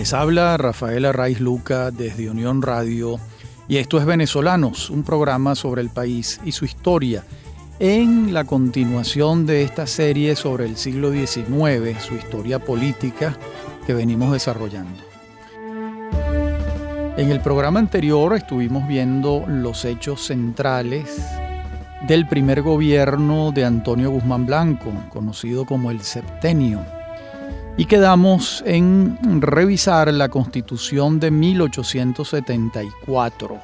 Les habla Rafael Arraiz Luca desde Unión Radio y esto es Venezolanos, un programa sobre el país y su historia en la continuación de esta serie sobre el siglo XIX, su historia política que venimos desarrollando. En el programa anterior estuvimos viendo los hechos centrales del primer gobierno de Antonio Guzmán Blanco, conocido como el Septenio, y quedamos en revisar la constitución de 1874,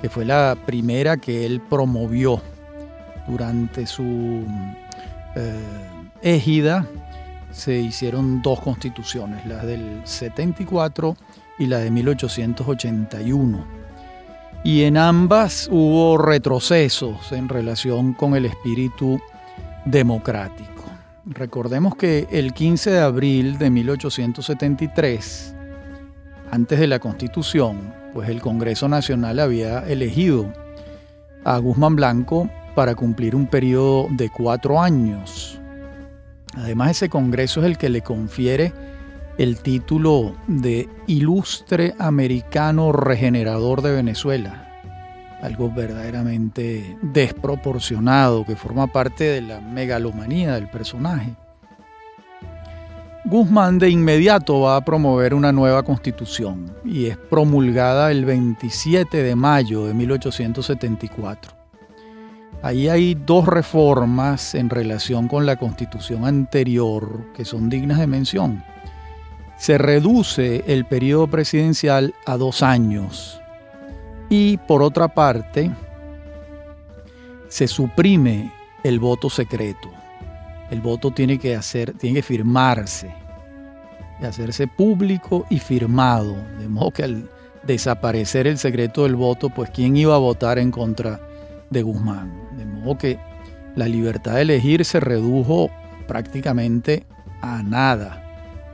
que fue la primera que él promovió durante su eh, égida. Se hicieron dos constituciones, la del 74 y la de 1881 y en ambas hubo retrocesos en relación con el espíritu democrático. Recordemos que el 15 de abril de 1873, antes de la Constitución, pues el Congreso Nacional había elegido a Guzmán Blanco para cumplir un periodo de cuatro años. Además, ese Congreso es el que le confiere el título de Ilustre Americano Regenerador de Venezuela. Algo verdaderamente desproporcionado que forma parte de la megalomanía del personaje. Guzmán de inmediato va a promover una nueva constitución y es promulgada el 27 de mayo de 1874. Ahí hay dos reformas en relación con la constitución anterior que son dignas de mención se reduce el periodo presidencial a dos años y por otra parte se suprime el voto secreto. El voto tiene que hacer, tiene que firmarse, hacerse público y firmado, de modo que al desaparecer el secreto del voto, pues quién iba a votar en contra de Guzmán. De modo que la libertad de elegir se redujo prácticamente a nada.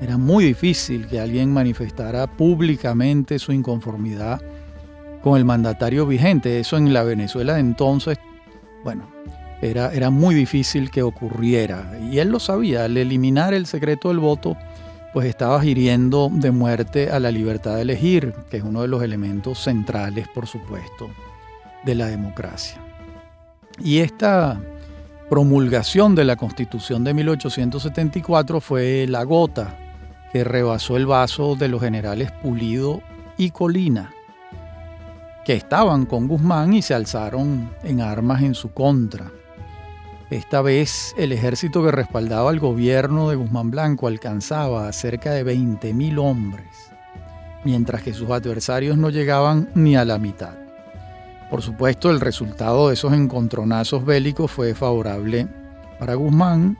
Era muy difícil que alguien manifestara públicamente su inconformidad con el mandatario vigente. Eso en la Venezuela de entonces, bueno, era, era muy difícil que ocurriera. Y él lo sabía, al eliminar el secreto del voto, pues estaba hiriendo de muerte a la libertad de elegir, que es uno de los elementos centrales, por supuesto, de la democracia. Y esta promulgación de la Constitución de 1874 fue la gota que rebasó el vaso de los generales Pulido y Colina, que estaban con Guzmán y se alzaron en armas en su contra. Esta vez el ejército que respaldaba al gobierno de Guzmán Blanco alcanzaba a cerca de 20.000 hombres, mientras que sus adversarios no llegaban ni a la mitad. Por supuesto, el resultado de esos encontronazos bélicos fue favorable para Guzmán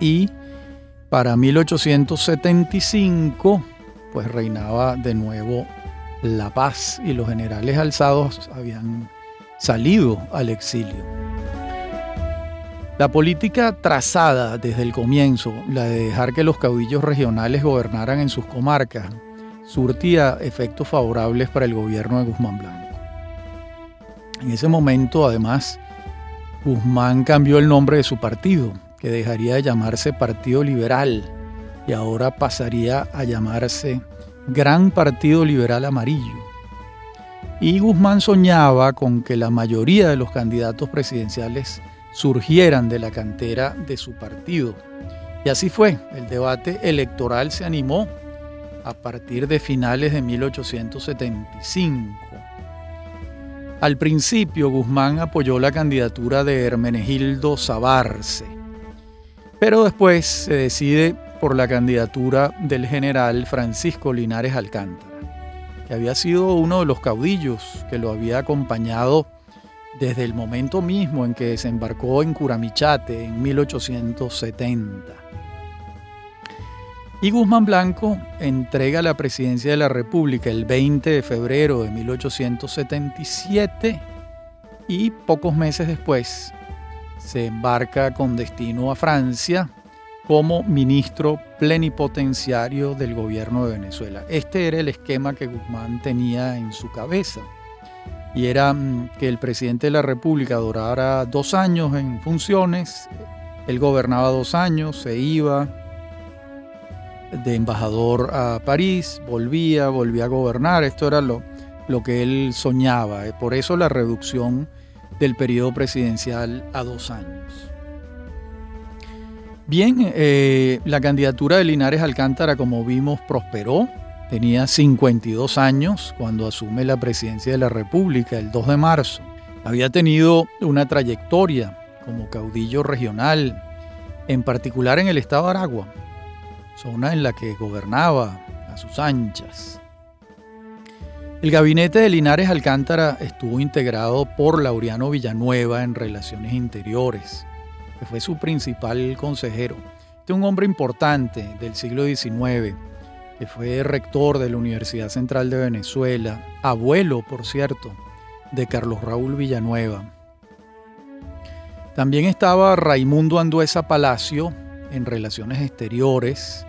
y para 1875, pues reinaba de nuevo la paz y los generales alzados habían salido al exilio. La política trazada desde el comienzo, la de dejar que los caudillos regionales gobernaran en sus comarcas, surtía efectos favorables para el gobierno de Guzmán Blanco. En ese momento, además, Guzmán cambió el nombre de su partido que dejaría de llamarse Partido Liberal y ahora pasaría a llamarse Gran Partido Liberal Amarillo. Y Guzmán soñaba con que la mayoría de los candidatos presidenciales surgieran de la cantera de su partido. Y así fue, el debate electoral se animó a partir de finales de 1875. Al principio Guzmán apoyó la candidatura de Hermenegildo Sabarce, pero después se decide por la candidatura del general Francisco Linares Alcántara, que había sido uno de los caudillos que lo había acompañado desde el momento mismo en que desembarcó en Curamichate en 1870. Y Guzmán Blanco entrega la presidencia de la República el 20 de febrero de 1877 y pocos meses después se embarca con destino a Francia como ministro plenipotenciario del gobierno de Venezuela. Este era el esquema que Guzmán tenía en su cabeza y era mm, que el presidente de la República durara dos años en funciones, él gobernaba dos años, se iba de embajador a París, volvía, volvía a gobernar, esto era lo, lo que él soñaba, por eso la reducción del periodo presidencial a dos años. Bien, eh, la candidatura de Linares Alcántara, como vimos, prosperó. Tenía 52 años cuando asume la presidencia de la República el 2 de marzo. Había tenido una trayectoria como caudillo regional, en particular en el estado de Aragua, zona en la que gobernaba a sus anchas. El gabinete de Linares Alcántara estuvo integrado por Laureano Villanueva en Relaciones Interiores, que fue su principal consejero. Este es un hombre importante del siglo XIX, que fue rector de la Universidad Central de Venezuela, abuelo, por cierto, de Carlos Raúl Villanueva. También estaba Raimundo Anduesa Palacio en Relaciones Exteriores,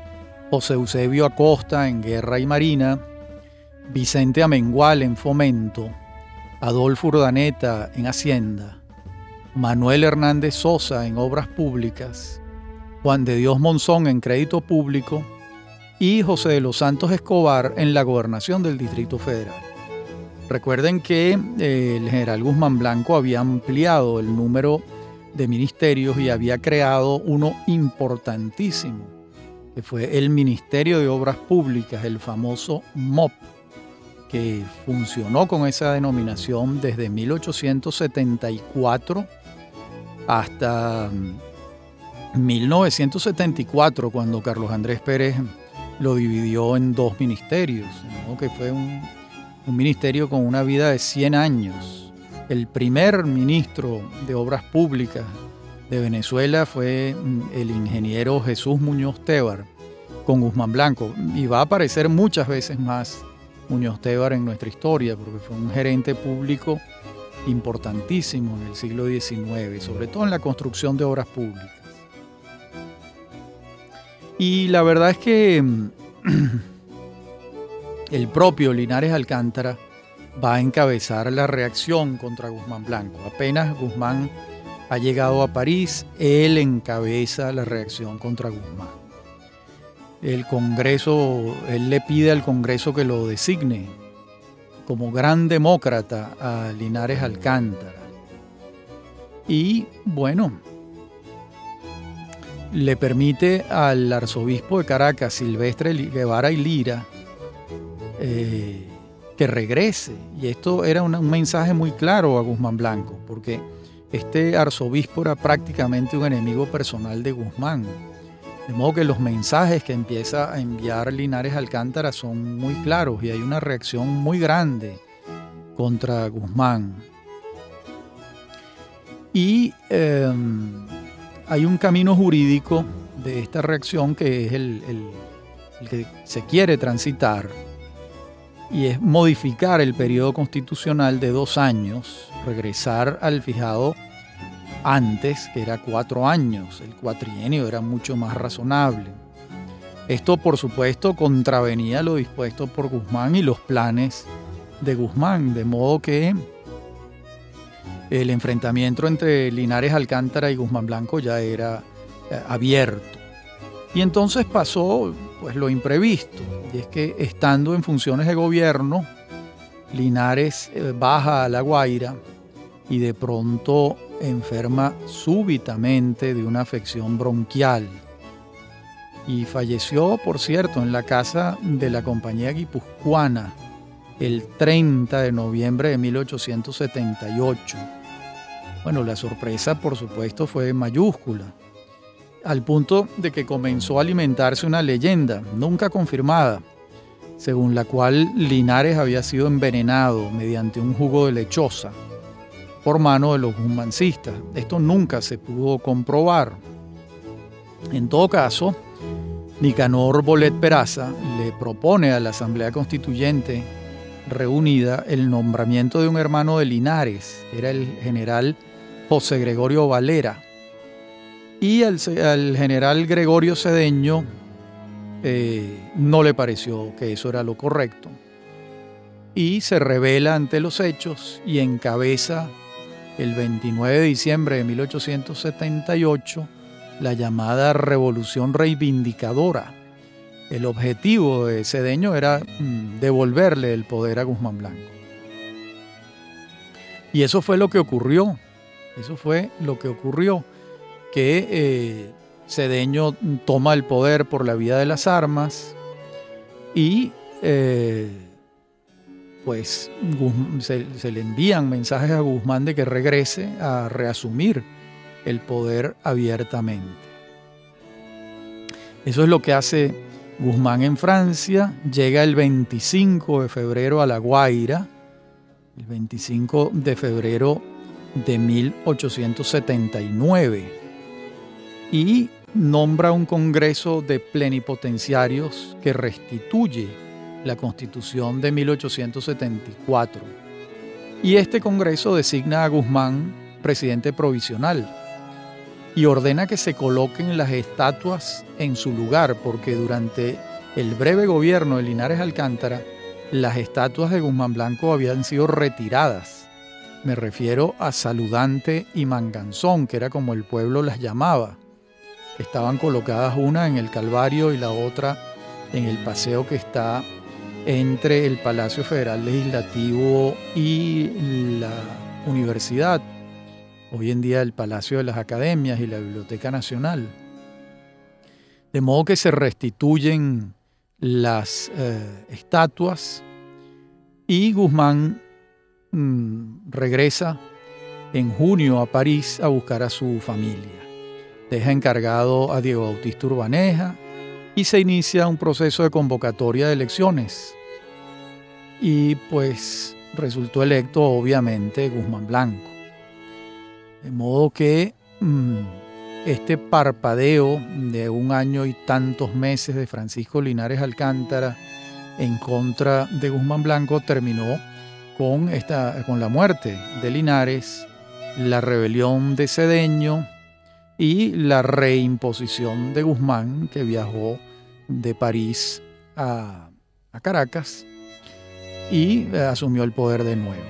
José Eusebio Acosta en Guerra y Marina, Vicente Amengual en Fomento, Adolfo Urdaneta en Hacienda, Manuel Hernández Sosa en Obras Públicas, Juan de Dios Monzón en Crédito Público y José de los Santos Escobar en la Gobernación del Distrito Federal. Recuerden que eh, el general Guzmán Blanco había ampliado el número de ministerios y había creado uno importantísimo, que fue el Ministerio de Obras Públicas, el famoso MOP, que funcionó con esa denominación desde 1874 hasta 1974, mm, cuando Carlos Andrés Pérez lo dividió en dos ministerios, que fue un un ministerio con una vida de 100 años. El primer ministro de Obras Públicas de Venezuela fue mm, el ingeniero Jesús Muñoz Tebar con Guzmán Blanco y va a aparecer muchas veces más Muñoz Tebar en nuestra historia porque fue un gerente público importantísimo en el siglo XIX, sobre todo en la construcción de obras públicas. Y la verdad es que mm, el propio Linares Alcántara va a encabezar la reacción contra Guzmán Blanco. Apenas Guzmán ha llegado a París, él encabeza la reacción contra Guzmán. El Congreso, él le pide al Congreso que lo designe como gran demócrata a Linares Alcántara. Y bueno, le permite al arzobispo de Caracas, Silvestre Guevara y Lira, eh, que regrese. Y esto era un mensaje muy claro a Guzmán Blanco, porque este arzobispo era prácticamente un enemigo personal de Guzmán. De modo que los mensajes que empieza a enviar Linares Alcántara son muy claros y hay una reacción muy grande contra Guzmán. Y em, hay un camino jurídico de esta reacción que es el que se quiere transitar y es modificar el periodo constitucional de dos años, regresar al fijado antes, que era cuatro años, el cuatrienio era mucho más razonable. Esto, por supuesto, contravenía lo dispuesto por Guzmán y los planes de Guzmán, de modo que el enfrentamiento entre Linares Alcántara y Guzmán Blanco ya era eh, abierto. Y entonces pasó pues lo imprevisto, y es que estando en funciones de gobierno, Linares eh, baja a La Guaira y de pronto enferma súbitamente de una afección bronquial. Y falleció, por cierto, en la casa de la compañía guipuzcoana el 30 de noviembre de 1878. Bueno, la sorpresa, por supuesto, fue mayúscula al punto de que comenzó a alimentarse una leyenda, nunca confirmada, según la cual Linares había sido envenenado mediante un jugo de lechosa por mano de los guzmancistas. Esto nunca se pudo comprobar. En todo caso, Nicanor Bolet Peraza le propone a la Asamblea Constituyente reunida el nombramiento de un hermano de Linares, era el general José Gregorio Valera, y al, general Gregorio Cedeño eh, no le pareció que eso era lo correcto. Y se revela ante los hechos y encabeza el 29 de diciembre de 1878 la llamada Revolución Reivindicadora, el objetivo de Cedeño era mm, devolverle el poder a Guzmán Blanco. Y eso fue lo que ocurrió. Eso fue lo que ocurrió. Que eh, Cedeño toma el poder por la vía de las armas y eh, pues se, le envían mensajes a Guzmán de que regrese a reasumir el poder abiertamente. Eso es lo que hace Guzmán en Francia, llega el 25 de febrero a La Guaira, el 25 de febrero de 1879, y nombra un congreso de plenipotenciarios que restituye la constitución de 1874. Y este congreso designa a Guzmán presidente provisional y ordena que se coloquen las estatuas en su lugar, porque durante el breve gobierno de Linares Alcántara, las estatuas de Guzmán Blanco habían sido retiradas. Me refiero a Saludante y Manganzón, que era como el pueblo las llamaba. Estaban colocadas una en el Calvario y la otra en el paseo que está entre el Palacio Federal Legislativo y la universidad hoy en día el Palacio de las Academias y la Biblioteca Nacional. De modo que se restituyen las eh, estatuas y Guzmán mm, regresa en junio a París a buscar a su familia. Deja encargado a Diego Bautista Urbaneja y se inicia un proceso de convocatoria de elecciones. Y pues resultó electo obviamente Guzmán Blanco. De modo que mm, este parpadeo de un año y tantos meses de Francisco Linares Alcántara en contra de Guzmán Blanco terminó con, esta, con la muerte de Linares, la rebelión de Cedeño y la reimposición de Guzmán, que viajó de París a, Caracas y eh, asumió el poder de nuevo.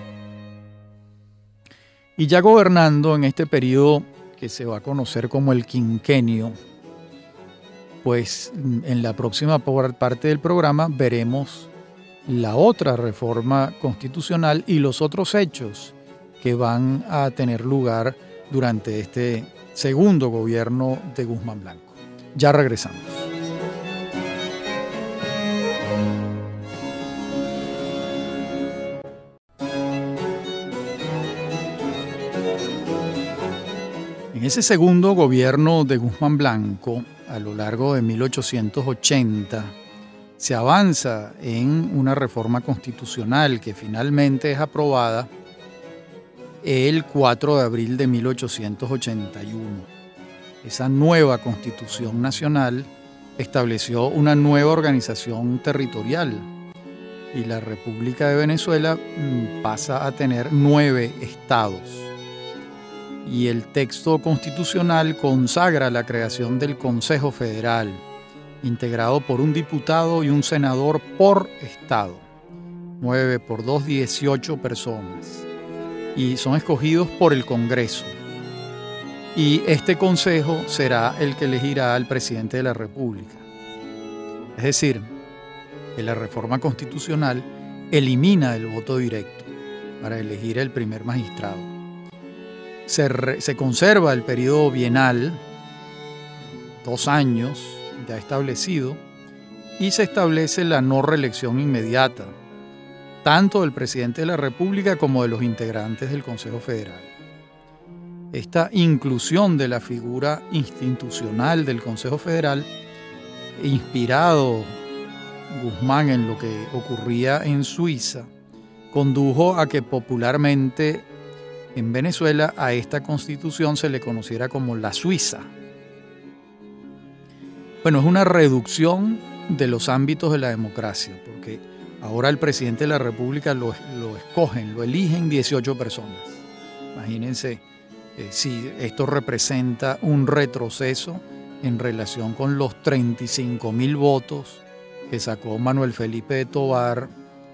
Y ya gobernando en este periodo que se va a conocer como el quinquenio, pues en la próxima parte del programa veremos la otra reforma constitucional y los otros hechos que van a tener lugar durante este segundo gobierno de Guzmán Blanco. Ya regresamos. En ese segundo gobierno de Guzmán Blanco, a lo largo de 1880, se avanza en una reforma constitucional que finalmente es aprobada el 4 de abril de 1881. Esa nueva constitución nacional estableció una nueva organización territorial y la República de Venezuela mm, pasa a tener nueve estados y el texto constitucional consagra la creación del Consejo Federal, integrado por un diputado y un senador por estado. 9 por 2, 18 personas. Y son escogidos por el Congreso. Y este Consejo será el que elegirá al presidente de la República. Es decir, que la reforma constitucional elimina el voto directo para elegir el primer magistrado se, conserva el periodo bienal, dos años ya establecido, y se establece la no reelección inmediata, tanto del presidente de la República como de los integrantes del Consejo Federal. Esta inclusión de la figura institucional del Consejo Federal, inspirado Guzmán en lo que ocurría en Suiza, condujo a que popularmente en Venezuela a esta constitución se le conociera como la Suiza. Bueno, es una reducción de los ámbitos de la democracia, porque ahora el presidente de la República lo, escogen, lo eligen 18 personas. Imagínense eh, si esto representa un retroceso en relación con los 35 mil votos que sacó Manuel Felipe de Tobar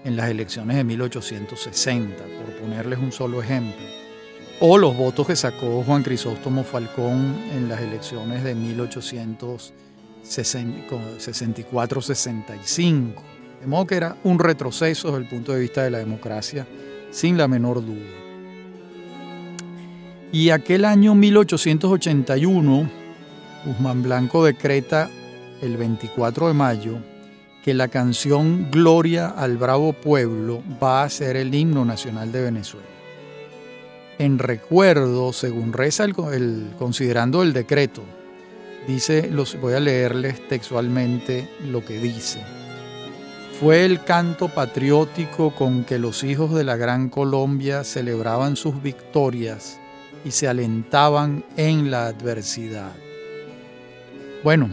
en las elecciones de 1860, por ponerles un solo ejemplo o los votos que sacó Juan Crisóstomo Falcón en las elecciones de 1880. 64-65. De modo que era un retroceso desde el punto de vista de la democracia, sin la menor duda. Y aquel año 1881, Guzmán Blanco decreta el 24 de mayo que la canción Gloria al Bravo Pueblo va a ser el himno nacional de Venezuela. En recuerdo, según reza el, considerando el decreto, dice, los, voy a leerles textualmente lo que dice. Fue el canto patriótico con que los hijos de la Gran Colombia celebraban sus victorias y se alentaban en la adversidad. Bueno,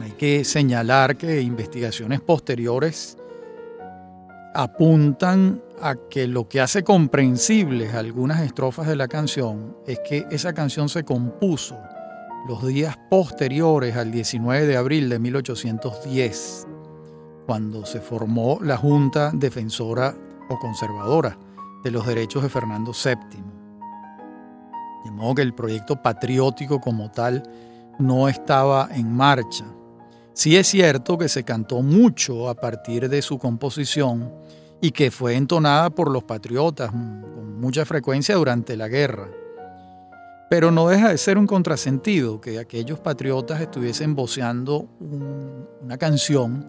hay que señalar que investigaciones posteriores apuntan a que lo que hace comprensibles algunas estrofas de la canción es que esa canción se compuso los días posteriores al 19 de abril de 1810, cuando se formó la Junta Defensora o Conservadora de los Derechos de Fernando VII. De modo que el proyecto patriótico como tal no estaba en marcha. Sí es cierto que se cantó mucho a partir de su composición y que fue entonada por los patriotas con mucha frecuencia durante la guerra. Pero no deja de ser un contrasentido que aquellos patriotas estuviesen voceando una canción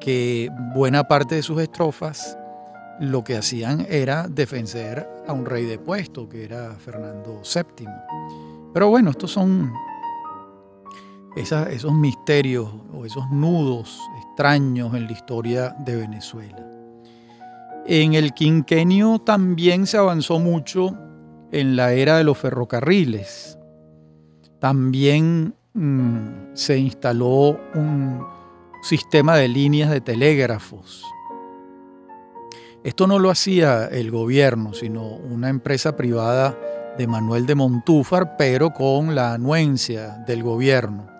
que buena parte de sus estrofas lo que hacían era defender a un rey de puesto, que era Fernando VII. Pero bueno, estos son esos misterios o esos nudos extraños en la historia de Venezuela. En el quinquenio también se avanzó mucho en la era de los ferrocarriles. También mm, se instaló un sistema de líneas de telégrafos. Esto no lo hacía el gobierno, sino una empresa privada de Manuel de Montúfar, pero con la anuencia del gobierno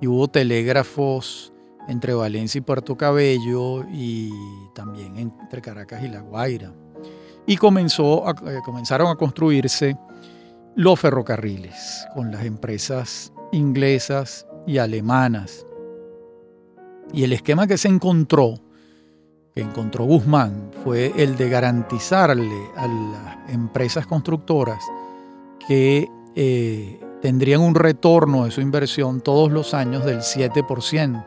y hubo telégrafos entre Valencia y Puerto Cabello y también entre Caracas y La Guaira. Y comenzó eh, comenzaron a construirse los ferrocarriles con las empresas inglesas y alemanas. Y el esquema que se encontró, que encontró Guzmán, fue el de garantizarle a las empresas constructoras que eh, tendrían un retorno de su inversión todos los años del 7%.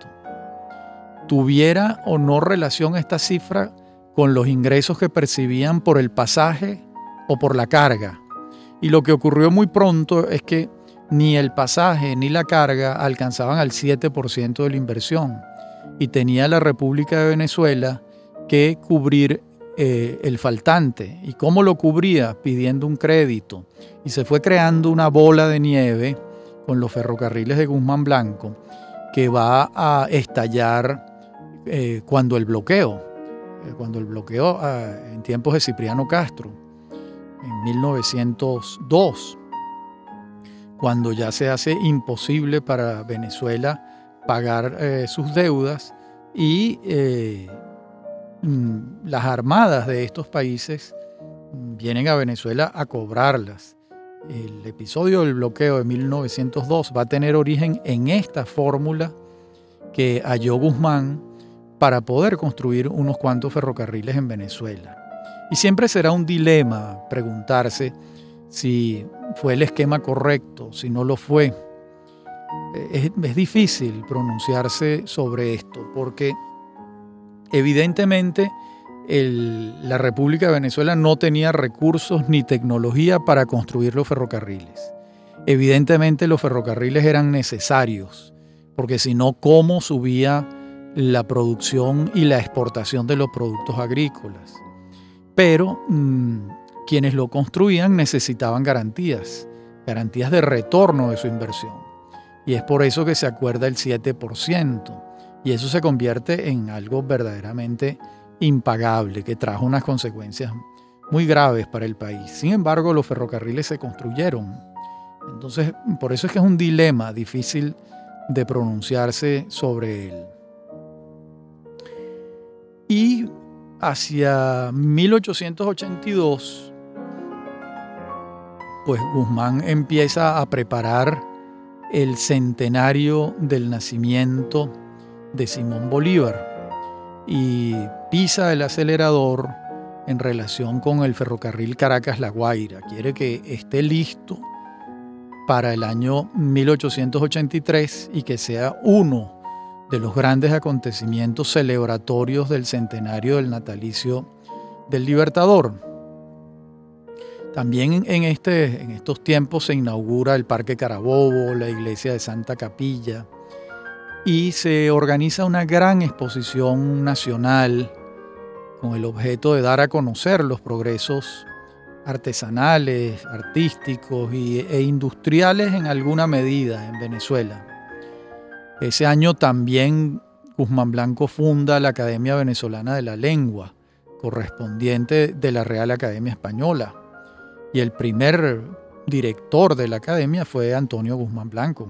Tuviera o no relación esta cifra con los ingresos que percibían por el pasaje o por la carga. Y lo que ocurrió muy pronto es que ni el pasaje ni la carga alcanzaban al 7% de la inversión y tenía la República de Venezuela que cubrir eh, el faltante. ¿Y cómo lo cubría? Pidiendo un crédito. Y se fue creando una bola de nieve con los ferrocarriles de Guzmán Blanco que va a estallar eh, cuando el bloqueo, eh, cuando el bloqueo ah, en tiempos de Cipriano Castro, en 1902, cuando ya se hace imposible para Venezuela pagar sus deudas y Mm, las armadas de estos países vienen a Venezuela a cobrarlas. El episodio del bloqueo de 1902 va a tener origen en esta fórmula que halló Guzmán para poder construir unos cuantos ferrocarriles en Venezuela. Y siempre será un dilema preguntarse si fue el esquema correcto, si no lo fue. Es, es difícil pronunciarse sobre esto porque Evidentemente, la República de Venezuela no tenía recursos ni tecnología para construir los ferrocarriles. Evidentemente los ferrocarriles eran necesarios, porque si no, ¿cómo subía la producción y la exportación de los productos agrícolas? Pero mm, quienes lo construían necesitaban garantías, garantías de retorno de su inversión. Y es por eso que se acuerda el 7%. Y eso se convierte en algo verdaderamente impagable, que trajo unas consecuencias muy graves para el país. Sin embargo, los ferrocarriles se construyeron. Entonces, por eso es que es un dilema difícil de pronunciarse sobre él. Y hacia 1882, pues Guzmán empieza a preparar el centenario del nacimiento de Simón Bolívar y pisa el acelerador en relación con el ferrocarril Caracas-La Guaira. Quiere que esté listo para el año 1883 y que sea uno de los grandes acontecimientos celebratorios del centenario del natalicio del Libertador. También en, este, en estos tiempos se inaugura el Parque Carabobo, la iglesia de Santa Capilla y se organiza una gran exposición nacional con el objeto de dar a conocer los progresos artesanales, artísticos e industriales en alguna medida en Venezuela. Ese año también Guzmán Blanco funda la Academia Venezolana de la Lengua, correspondiente de la Real Academia Española. Y el primer director de la academia fue Antonio Guzmán Blanco,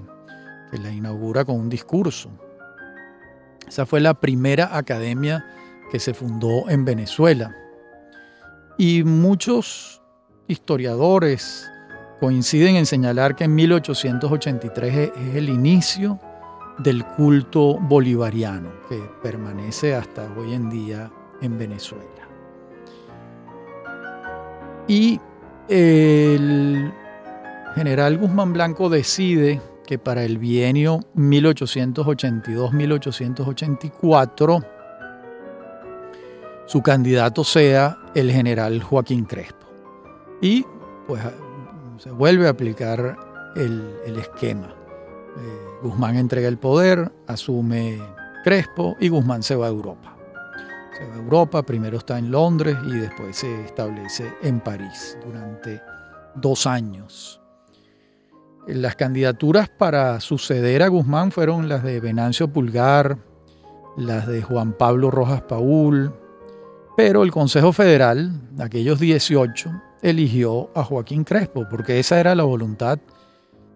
que la inaugura con un discurso. Esa fue la primera academia que se fundó en Venezuela. Y muchos historiadores coinciden en señalar que en 1883 es el inicio del culto bolivariano que permanece hasta hoy en día en Venezuela. Y el general Guzmán Blanco decide que para el bienio 1882-1884 su candidato sea el general Joaquín Crespo. Y pues se vuelve a aplicar el, esquema. Eh, Guzmán entrega el poder, asume Crespo y Guzmán se va a Europa. Se va a Europa, primero está en Londres y después se establece en París durante dos años. Las candidaturas para suceder a Guzmán fueron las de Venancio Pulgar, las de Juan Pablo Rojas Paul, pero el Consejo Federal, aquellos 18, eligió a Joaquín Crespo, porque esa era la voluntad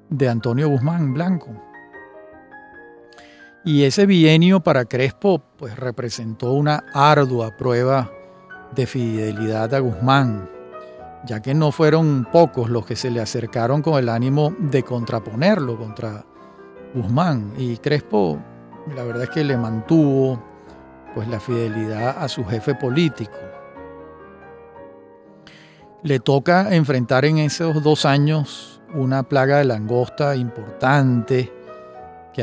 de Antonio Guzmán Blanco. Y ese bienio para Crespo pues, representó una ardua prueba de fidelidad a Guzmán, ya que no fueron pocos los que se le acercaron con el ánimo de contraponerlo contra Guzmán. Y Crespo, la verdad es que le mantuvo pues la fidelidad a su jefe político. Le toca enfrentar en esos dos años una plaga de langosta importante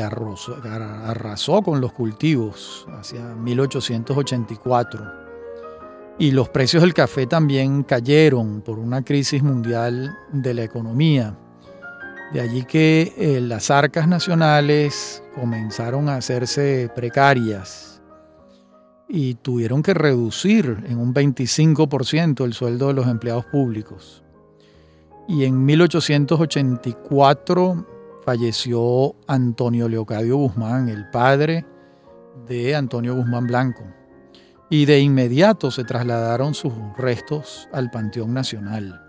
arrasó con los cultivos hacia 1884. Y los precios del café también cayeron por una crisis mundial de la economía. De allí que eh, las arcas nacionales comenzaron a hacerse precarias y tuvieron que reducir en un 25% el sueldo de los empleados públicos. Y en 1884 falleció Antonio Leocadio Guzmán, el padre de Antonio Guzmán Blanco. Y de inmediato se trasladaron sus restos al Panteón Nacional.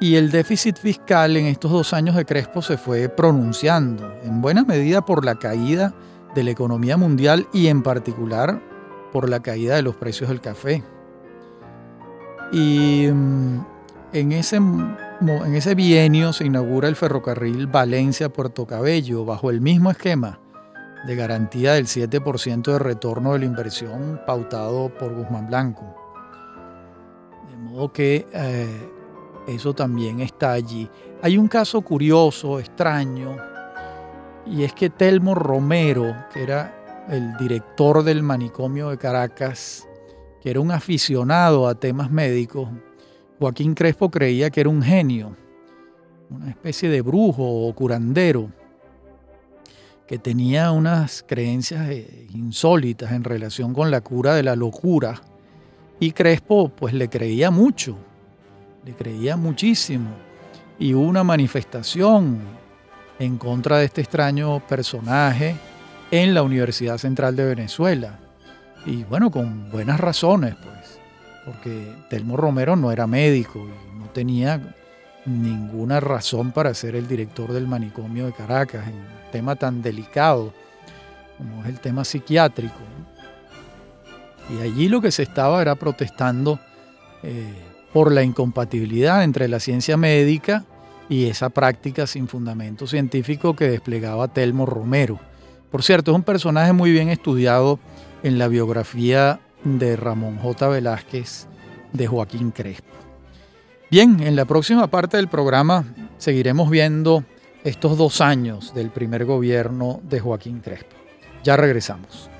Y el déficit fiscal en estos dos años de Crespo se fue pronunciando, en buena medida por la caída de la economía mundial y en particular por la caída de los precios del café. Y mm, en ese, en ese bienio se inaugura el ferrocarril Valencia-Puerto Cabello bajo el mismo esquema de garantía del 7% de retorno de la inversión pautado por Guzmán Blanco. De modo que eh, eso también está allí. Hay un caso curioso, extraño, y es que Telmo Romero, que era el director del manicomio de Caracas, que era un aficionado a temas médicos, Joaquín Crespo creía que era un genio, una especie de brujo o curandero, que tenía unas creencias eh, insólitas en relación con la cura de la locura. Y Crespo pues le creía mucho, le creía muchísimo. Y hubo una manifestación en contra de este extraño personaje en la Universidad Central de Venezuela. Y bueno, con buenas razones, pues, porque Telmo Romero no era médico y no tenía ninguna razón para ser el director del manicomio de Caracas, en un tema tan delicado como es el tema psiquiátrico. Y allí lo que se estaba era protestando eh, por la incompatibilidad entre la ciencia médica y esa práctica sin fundamento científico que desplegaba Telmo Romero. Por cierto, es un personaje muy bien estudiado en la biografía de Ramón J. Velázquez de Joaquín Crespo. Bien, en la próxima parte del programa seguiremos viendo estos dos años del primer gobierno de Joaquín Crespo. Ya regresamos.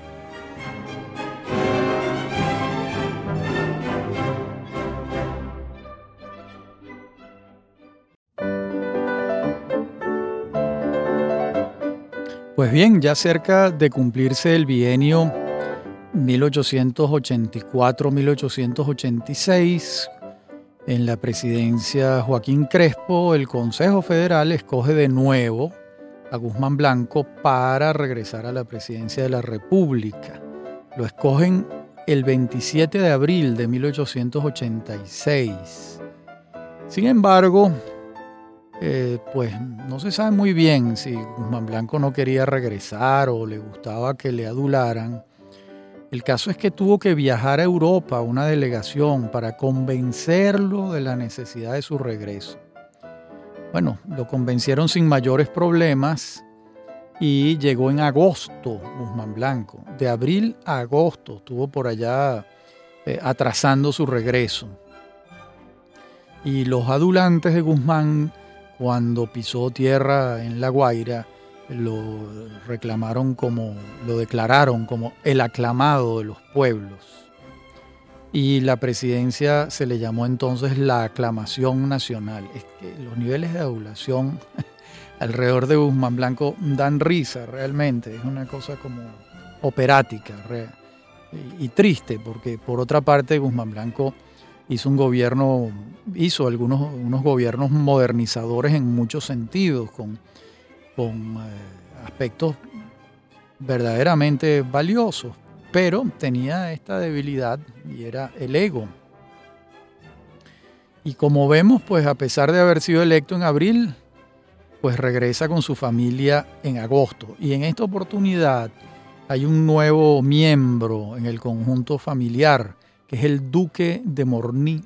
Pues bien, ya cerca de cumplirse el bienio 1884-1886, en la presidencia Joaquín Crespo, el Consejo Federal escoge de nuevo a Guzmán Blanco para regresar a la presidencia de la República. Lo escogen el 27 de abril de 1886. Sin embargo, eh, pues no se sabe muy bien si Guzmán Blanco no quería regresar o le gustaba que le adularan. El caso es que tuvo que viajar a Europa una delegación para convencerlo de la necesidad de su regreso. Bueno, lo convencieron sin mayores problemas y llegó en agosto Guzmán Blanco. De abril a agosto estuvo por allá eh, atrasando su regreso. Y los adulantes de Guzmán cuando pisó tierra en La Guaira, lo reclamaron como, lo declararon como el aclamado de los pueblos. Y la presidencia se le llamó entonces la aclamación nacional. Es que los niveles de adulación alrededor de Guzmán Blanco dan risa realmente, es una cosa como operática y triste, porque por otra parte Guzmán Blanco hizo un gobierno, hizo algunos unos gobiernos modernizadores en muchos sentidos, con, con eh, aspectos verdaderamente valiosos, pero tenía esta debilidad y era el ego. Y como vemos, pues a pesar de haber sido electo en abril, pues regresa con su familia en agosto. Y en esta oportunidad hay un nuevo miembro en el conjunto familiar, que es el duque de Morní,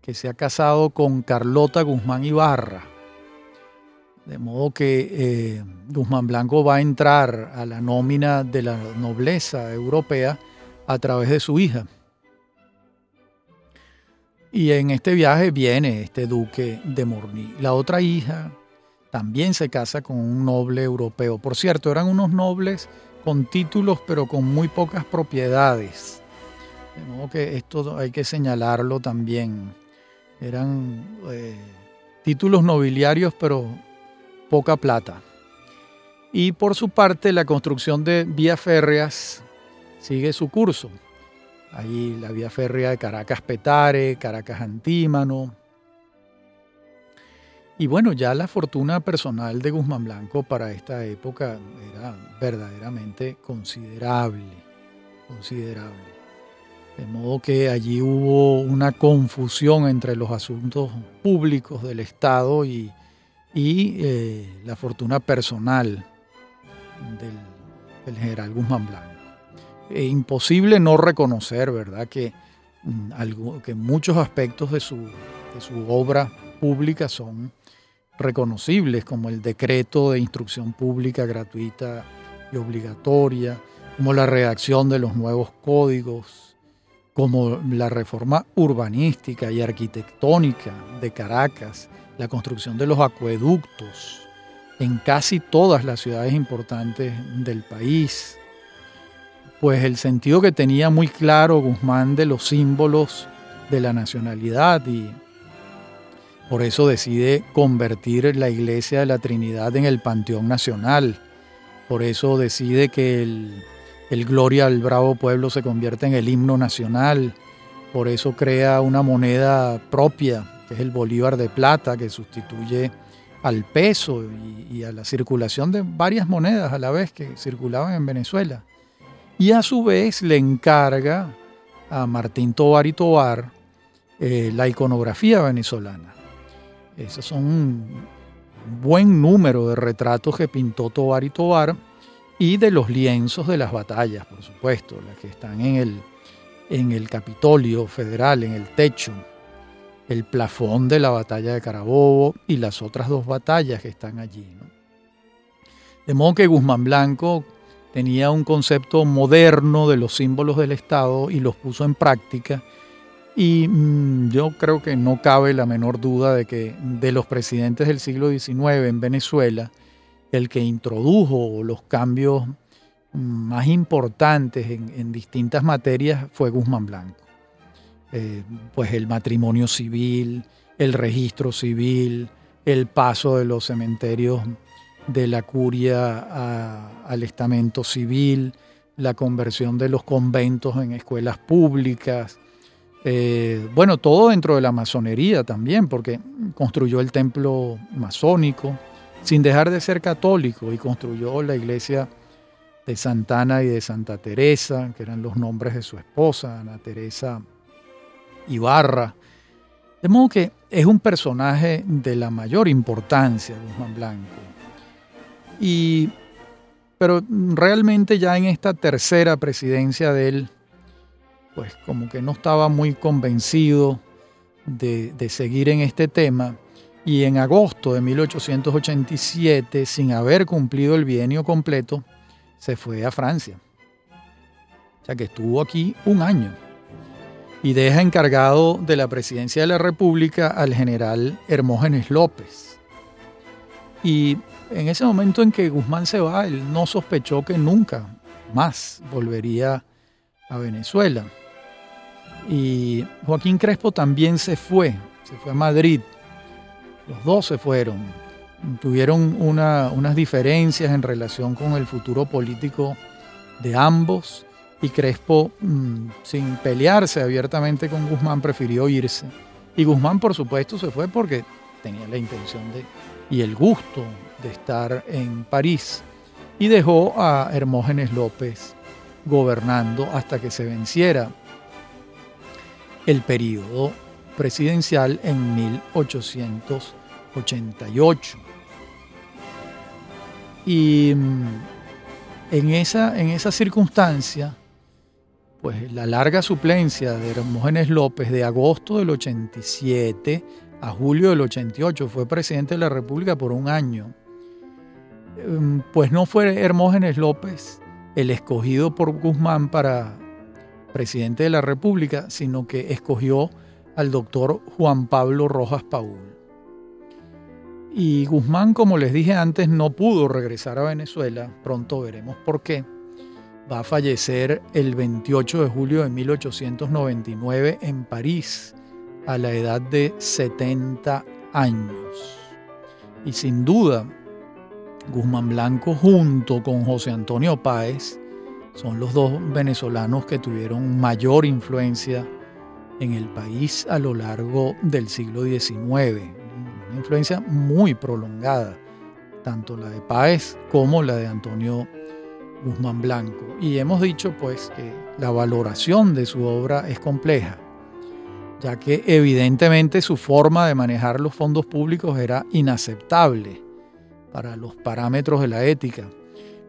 que se ha casado con Carlota Guzmán Ibarra. De modo que eh, Guzmán Blanco va a entrar a la nómina de la nobleza europea a través de su hija. Y en este viaje viene este duque de Morní. La otra hija también se casa con un noble europeo. Por cierto, eran unos nobles con títulos pero con muy pocas propiedades. De modo que esto hay que señalarlo también. Eran eh, títulos nobiliarios, pero poca plata. Y por su parte, la construcción de vías férreas sigue su curso. Ahí la vía férrea de Caracas-Petare, Caracas-Antímano. Y bueno, ya la fortuna personal de Guzmán Blanco para esta época era verdaderamente considerable, considerable. De modo que allí hubo una confusión entre los asuntos públicos del Estado y, eh, la fortuna personal del, general Guzmán Blanco. Es imposible no reconocer, ¿verdad?, que, mm, algo, que muchos aspectos de su, de su obra pública son reconocibles, como el decreto de instrucción pública gratuita y obligatoria, como la redacción de los nuevos códigos como la reforma urbanística y arquitectónica de Caracas, la construcción de los acueductos en casi todas las ciudades importantes del país, pues el sentido que tenía muy claro Guzmán de los símbolos de la nacionalidad y por eso decide convertir la iglesia de la Trinidad en el Panteón Nacional, por eso decide que el el Gloria al Bravo Pueblo se convierte en el himno nacional, por eso crea una moneda propia, que es el Bolívar de Plata, que sustituye al peso y, a la circulación de varias monedas a la vez que circulaban en Venezuela. Y a su vez le encarga a Martín Tovar y Tovar eh, la iconografía venezolana. Esos son un buen número de retratos que pintó Tovar y Tovar y de los lienzos de las batallas, por supuesto, las que están en el, en el Capitolio Federal, en el techo. El plafón de la batalla de Carabobo y las otras dos batallas que están allí. De modo que Guzmán Blanco tenía un concepto moderno de los símbolos del Estado y los puso en práctica. Y mm, yo creo que no cabe la menor duda de que de los presidentes del siglo XIX en Venezuela, el que introdujo los cambios mm, más importantes en, distintas materias fue Guzmán Blanco. Eh, pues el matrimonio civil, el registro civil, el paso de los cementerios de la curia al estamento civil, la conversión de los conventos en escuelas públicas, eh, bueno, todo dentro de la masonería también, porque construyó el templo masónico, sin dejar de ser católico, y construyó la iglesia de Santana y de Santa Teresa, que eran los nombres de su esposa, Ana Teresa Ibarra. De modo que es un personaje de la mayor importancia, Guzmán Blanco. Y, pero realmente ya en esta tercera presidencia de él, pues como que no estaba muy convencido de, de seguir en este tema. Y en agosto de 1887, sin haber cumplido el bienio completo, se fue a Francia. O sea que estuvo aquí un año y deja encargado de la presidencia de la República al general Hermógenes López. Y en ese momento en que Guzmán se va, él no sospechó que nunca más volvería a Venezuela. Y Joaquín Crespo también se fue, se fue a Madrid. Los dos se fueron. Tuvieron unas diferencias en relación con el futuro político de ambos y Crespo, mm, sin pelearse abiertamente con Guzmán, prefirió irse. Y Guzmán, por supuesto, se fue porque tenía la intención de y el gusto de estar en París y dejó a Hermógenes López gobernando hasta que se venciera el periodo presidencial en 1888. Y mm, en esa, en esa circunstancia, pues la larga suplencia de Hermógenes López de agosto del 87 a julio del 88, fue presidente de la República por un año, em, pues no fue Hermógenes López el escogido por Guzmán para presidente de la República, sino que escogió al doctor Juan Pablo Rojas Paul. Y Guzmán, como les dije antes, no pudo regresar a Venezuela, pronto veremos por qué va a fallecer el 28 de julio de 1899 en París, a la edad de 70 años. Y sin duda, Guzmán Blanco junto con José Antonio Páez son los dos venezolanos que tuvieron mayor influencia en el país a lo largo del siglo XIX. Una influencia muy prolongada, tanto la de Páez como la de Antonio Guzmán Blanco. Y hemos dicho pues que la valoración de su obra es compleja, ya que evidentemente su forma de manejar los fondos públicos era inaceptable para los parámetros de la ética.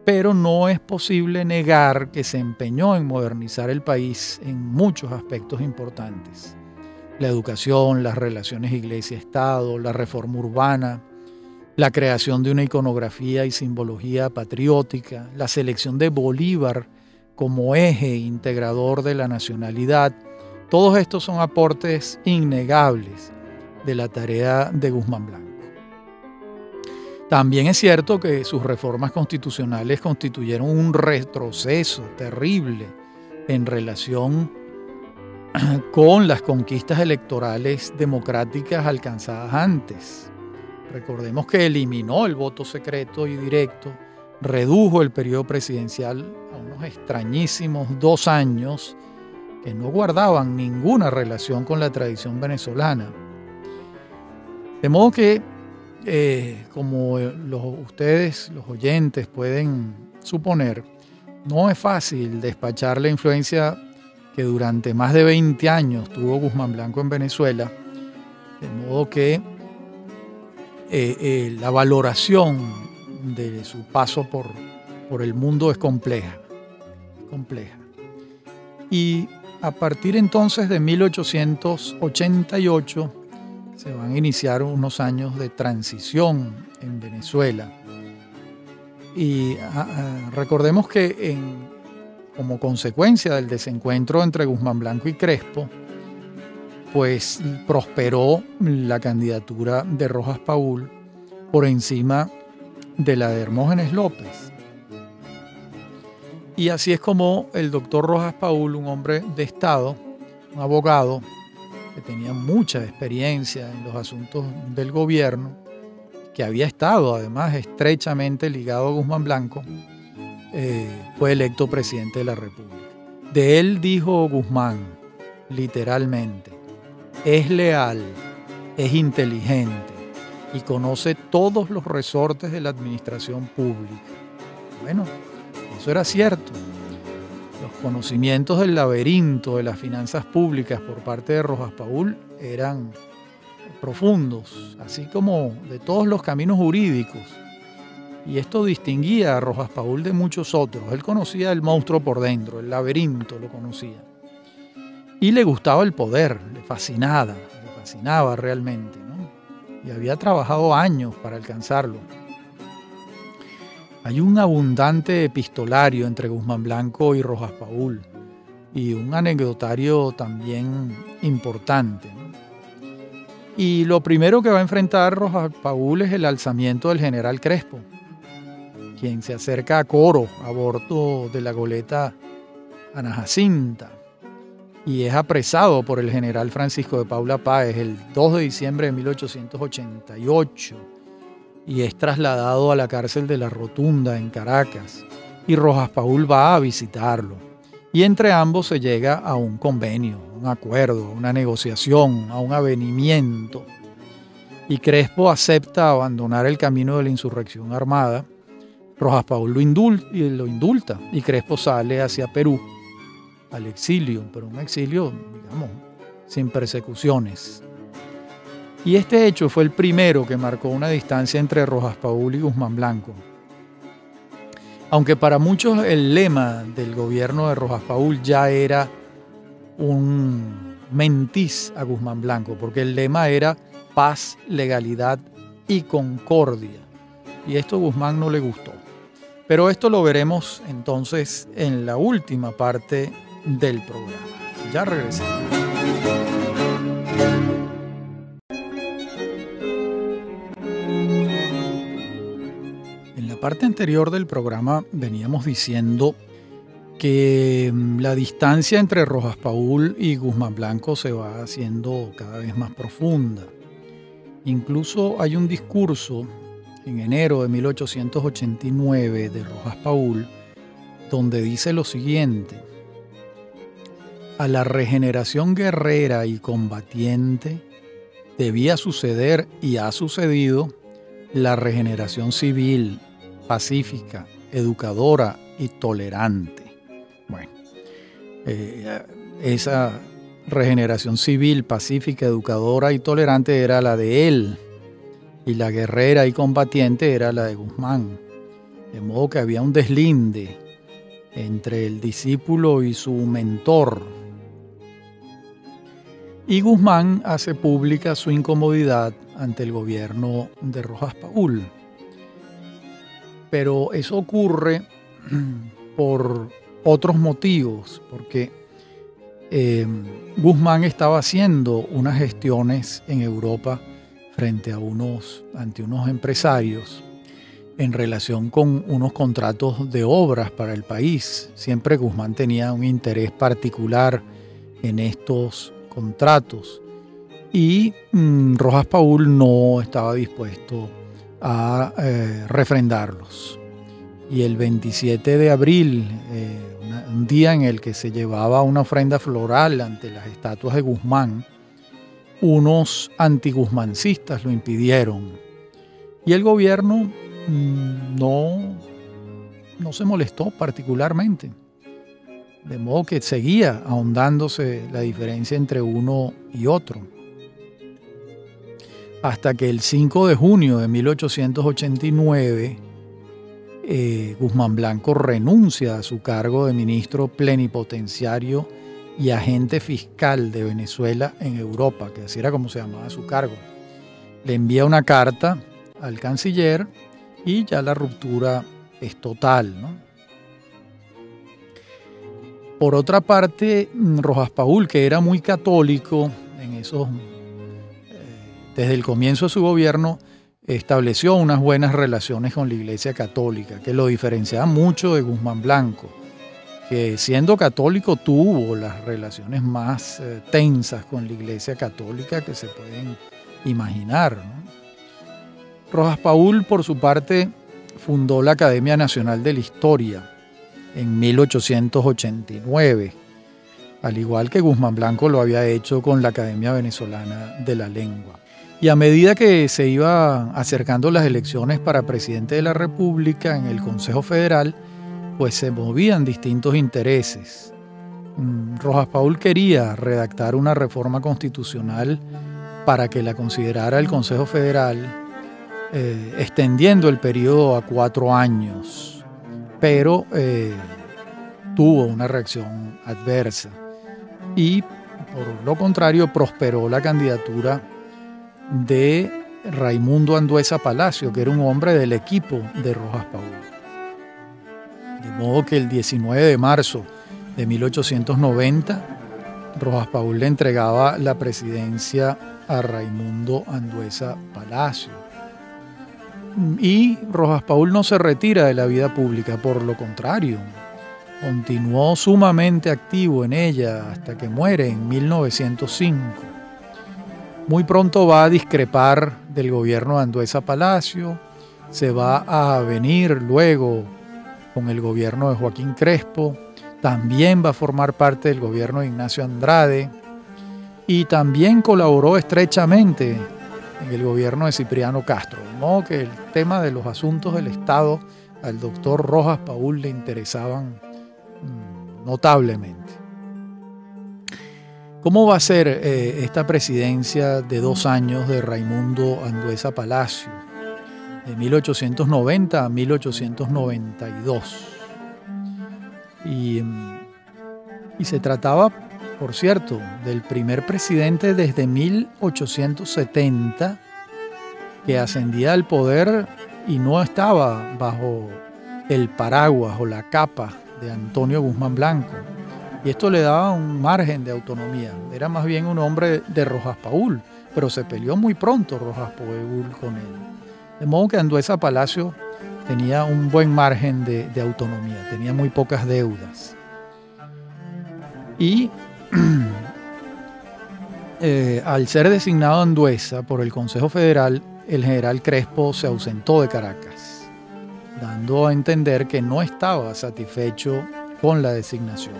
Pero no es posible negar que se empeñó en modernizar el país en muchos aspectos importantes. La educación, las relaciones iglesia-estado, la reforma urbana, la creación de una iconografía y simbología patriótica, la selección de Bolívar como eje integrador de la nacionalidad, todos estos son aportes innegables de la tarea de Guzmán Blanco. También es cierto que sus reformas constitucionales constituyeron un retroceso terrible en relación con las conquistas electorales democráticas alcanzadas antes. Recordemos que eliminó el voto secreto y directo, redujo el periodo presidencial a unos extrañísimos dos años que no guardaban ninguna relación con la tradición venezolana. De modo que, eh, como ustedes, los oyentes, pueden suponer, no es fácil despachar la influencia que durante más de 20 años tuvo Guzmán Blanco en Venezuela, de modo que eh, eh, la valoración de su paso por, por el mundo es compleja, compleja. Y a partir entonces de 1888, se van a iniciar unos años de transición en Venezuela. Y ah, ah, recordemos que como consecuencia del desencuentro entre Guzmán Blanco y Crespo, pues prosperó la candidatura de Rojas Paul por encima de la de Hermógenes López. Y así es como el doctor Rojas Paul, un hombre de Estado, un abogado que tenía mucha experiencia en los asuntos del gobierno, que había estado además estrechamente ligado a Guzmán Blanco, eh, fue electo presidente de la República. De él dijo Guzmán, literalmente, es leal, es inteligente y conoce todos los resortes de la administración pública. Bueno, eso era cierto. Los conocimientos del laberinto de las finanzas públicas por parte de Rojas Paul eran profundos, así como de todos los caminos jurídicos. Y esto distinguía a Rojas Paul de muchos otros. Él conocía el monstruo por dentro, el laberinto lo conocía. Y le gustaba el poder, le fascinaba, le fascinaba realmente. Y había trabajado años para alcanzarlo. Hay un abundante epistolario entre Guzmán Blanco y Rojas Paul y un anecdotario también importante. Y lo primero que va a enfrentar Rojas Paul es el alzamiento del general Crespo, quien se acerca a Coro a bordo de la goleta Ana Jacinta y es apresado por el general Francisco de Paula Páez el 2 de diciembre de 1888 y es trasladado a la cárcel de la Rotunda en Caracas y Rojas Paul va a visitarlo. Y entre ambos se llega a un convenio, un acuerdo, una negociación, a un avenimiento. Y Crespo acepta abandonar el camino de la insurrección armada. Rojas Paul lo, lo indulta y Crespo sale hacia Perú, al exilio, pero un exilio, digamos, sin persecuciones. Y este hecho fue el primero que marcó una distancia entre Rojas Paul y Guzmán Blanco. Aunque para muchos el lema del gobierno de Rojas Paul ya era un mentís a Guzmán Blanco, porque el lema era paz, legalidad y concordia. Y esto a Guzmán no le gustó. Pero esto lo veremos entonces en la última parte del programa. Ya regresamos. parte anterior del programa veníamos diciendo que mm, la distancia entre Rojas Paul y Guzmán Blanco se va haciendo cada vez más profunda. Incluso hay un discurso en enero de 1889 de Rojas Paul donde dice lo siguiente, a la regeneración guerrera y combatiente debía suceder y ha sucedido la regeneración civil pacífica, educadora y tolerante. Bueno, eh, esa regeneración civil, pacífica, educadora y tolerante era la de él, y la guerrera y combatiente era la de Guzmán. De modo que había un deslinde entre el discípulo y su mentor. Y Guzmán hace pública su incomodidad ante el gobierno de Rojas Paul pero eso ocurre por otros motivos, porque eh, Guzmán estaba haciendo unas gestiones en Europa frente a unos, ante unos empresarios en relación con unos contratos de obras para el país. Siempre Guzmán tenía un interés particular en estos contratos y mm, Rojas Paul no estaba dispuesto a eh, refrendarlos. Y el 27 de abril, eh, un día en el que se llevaba una ofrenda floral ante las estatuas de Guzmán, unos antiguzmancistas lo impidieron. Y el gobierno mm, no, no se molestó particularmente. De modo que seguía ahondándose la diferencia entre uno y otro hasta que el 5 de junio de 1889 eh, Guzmán Blanco renuncia a su cargo de ministro plenipotenciario y agente fiscal de Venezuela en Europa, que así era como se llamaba su cargo. Le envía una carta al canciller y ya la ruptura es total. Por otra parte, Rojas Paul, que era muy católico en esos, eh, desde el comienzo de su gobierno, estableció unas buenas relaciones con la Iglesia Católica, que lo diferenciaba mucho de Guzmán Blanco, que siendo católico tuvo las relaciones más eh, tensas con la Iglesia Católica que se pueden imaginar. Rojas Paul, por su parte, fundó la Academia Nacional de la Historia en 1889, al igual que Guzmán Blanco lo había hecho con la Academia Venezolana de la Lengua. Y a medida que se iba acercando las elecciones para presidente de la República en el Consejo Federal, pues se movían distintos intereses. Mm, Rojas Paul quería redactar una reforma constitucional para que la considerara el Consejo Federal, eh, extendiendo el periodo a cuatro años, pero eh, tuvo una reacción adversa. Y por lo contrario, prosperó la candidatura de Raimundo Anduesa Palacio, que era un hombre del equipo de Rojas Paul. De modo que el 19 de marzo de 1890, Rojas Paul le entregaba la presidencia a Raimundo Anduesa Palacio. Y Rojas Paul no se retira de la vida pública, por lo contrario, continuó sumamente activo en ella hasta que muere en 1905 muy pronto va a discrepar del gobierno de Anduesa Palacio, se va a venir luego con el gobierno de Joaquín Crespo, también va a formar parte del gobierno de Ignacio Andrade y también colaboró estrechamente en el gobierno de Cipriano Castro. De modo que el tema de los asuntos del Estado al doctor Rojas Paul le interesaban mm, notablemente. ¿Cómo va a ser eh, esta presidencia de dos años de Raimundo Anduesa Palacio, de 1890 a 1892? Y, y se trataba, por cierto, del primer presidente desde 1870 que ascendía al poder y no estaba bajo el paraguas o la capa de Antonio Guzmán Blanco y esto le daba un margen de autonomía. Era más bien un hombre de Rojas Paul, pero se peleó muy pronto Rojas Paul con él. De modo que Anduesa Palacio tenía un buen margen de, autonomía, tenía muy pocas deudas. Y eh, al ser designado Anduesa por el Consejo Federal, el general Crespo se ausentó de Caracas, dando a entender que no estaba satisfecho con la designación.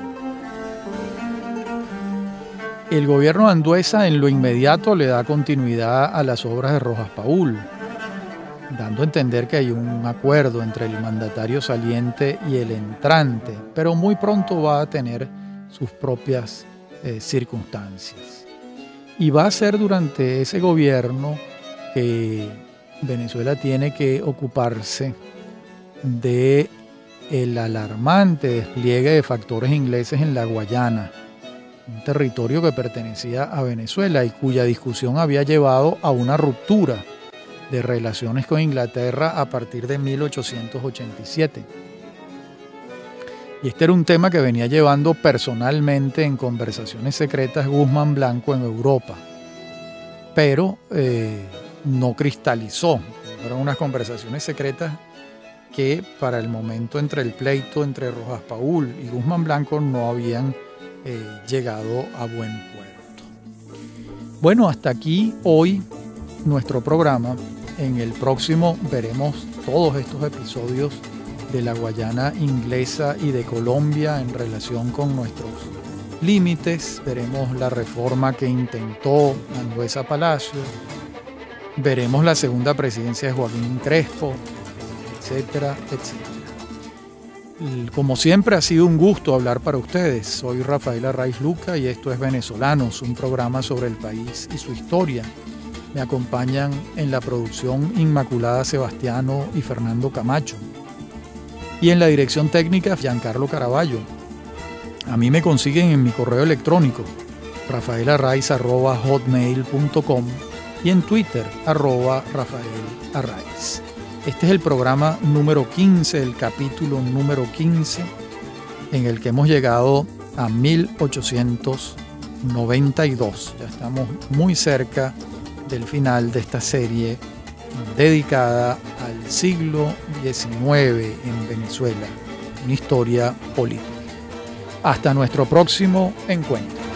El gobierno de Anduesa en lo inmediato le da continuidad a las obras de Rojas Paul, dando a entender que hay un acuerdo entre el mandatario saliente y el entrante, pero muy pronto va a tener sus propias eh, circunstancias. Y va a ser durante ese gobierno que Venezuela tiene que ocuparse de el alarmante despliegue de factores ingleses en la Guayana un territorio que pertenecía a Venezuela y cuya discusión había llevado a una ruptura de relaciones con Inglaterra a partir de 1887. Y este era un tema que venía llevando personalmente en conversaciones secretas Guzmán Blanco en Europa, pero eh, no cristalizó. Fueron unas conversaciones secretas que para el momento entre el pleito entre Rojas Paul y Guzmán Blanco no habían eh, llegado a buen puerto. Bueno, hasta aquí hoy nuestro programa. En el próximo veremos todos estos episodios de la Guayana inglesa y de Colombia en relación con nuestros límites. Veremos la reforma que intentó Anduesa Palacio. Veremos la segunda presidencia de Joaquín Crespo, etcétera, etcétera. Como siempre ha sido un gusto hablar para ustedes. Soy Rafael Arraiz Luca y esto es Venezolanos, un programa sobre el país y su historia. Me acompañan en la producción Inmaculada Sebastiano y Fernando Camacho. Y en la dirección técnica Giancarlo Caraballo. A mí me consiguen en mi correo electrónico rafaelarraiz.hotmail.com y en Twitter arroba Rafael Este es el programa número 15, el capítulo número 15, en el que hemos llegado a 1892. Ya estamos muy cerca del final de esta serie dedicada al siglo XIX en Venezuela, una historia política. Hasta nuestro próximo encuentro.